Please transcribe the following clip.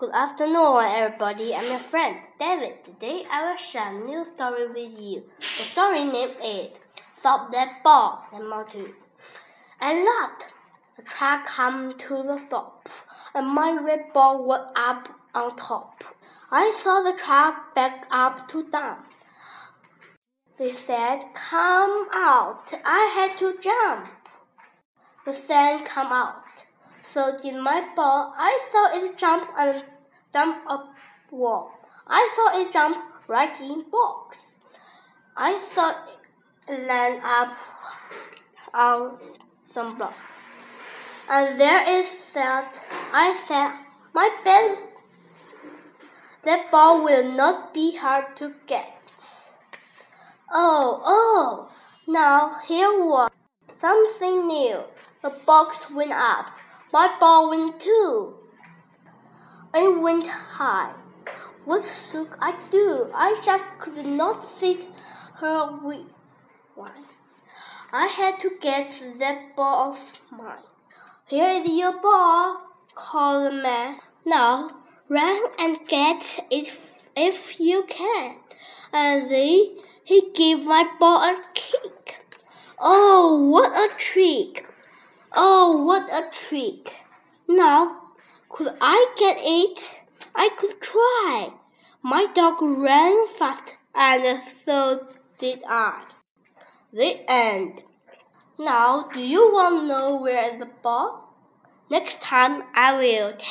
Good afternoon, everybody. I'm your friend David. Today I will share a new story with you. The story name is Stop That Ball, Number 2. At last, the track came to the stop, and my red ball was up on top. I saw the track back up to down. They said, Come out. I had to jump. The sand came out. So did my ball. I saw it jump and jump up wall. I saw it jump right in box. I saw it land up on some block. And there it sat. I said, my best. That ball will not be hard to get. Oh, oh! Now here was something new. The box went up. My ball went too. It went high. What should I do? I just could not sit her with one. I had to get that ball of mine. Here is your ball, called the man. Now run and get it if you can. And then he gave my ball a kick. Oh, what a trick! Oh, what a trick! Now, could I get it? I could try. My dog ran fast, and so did I. The end. Now, do you want to know where the ball? Next time I will tell.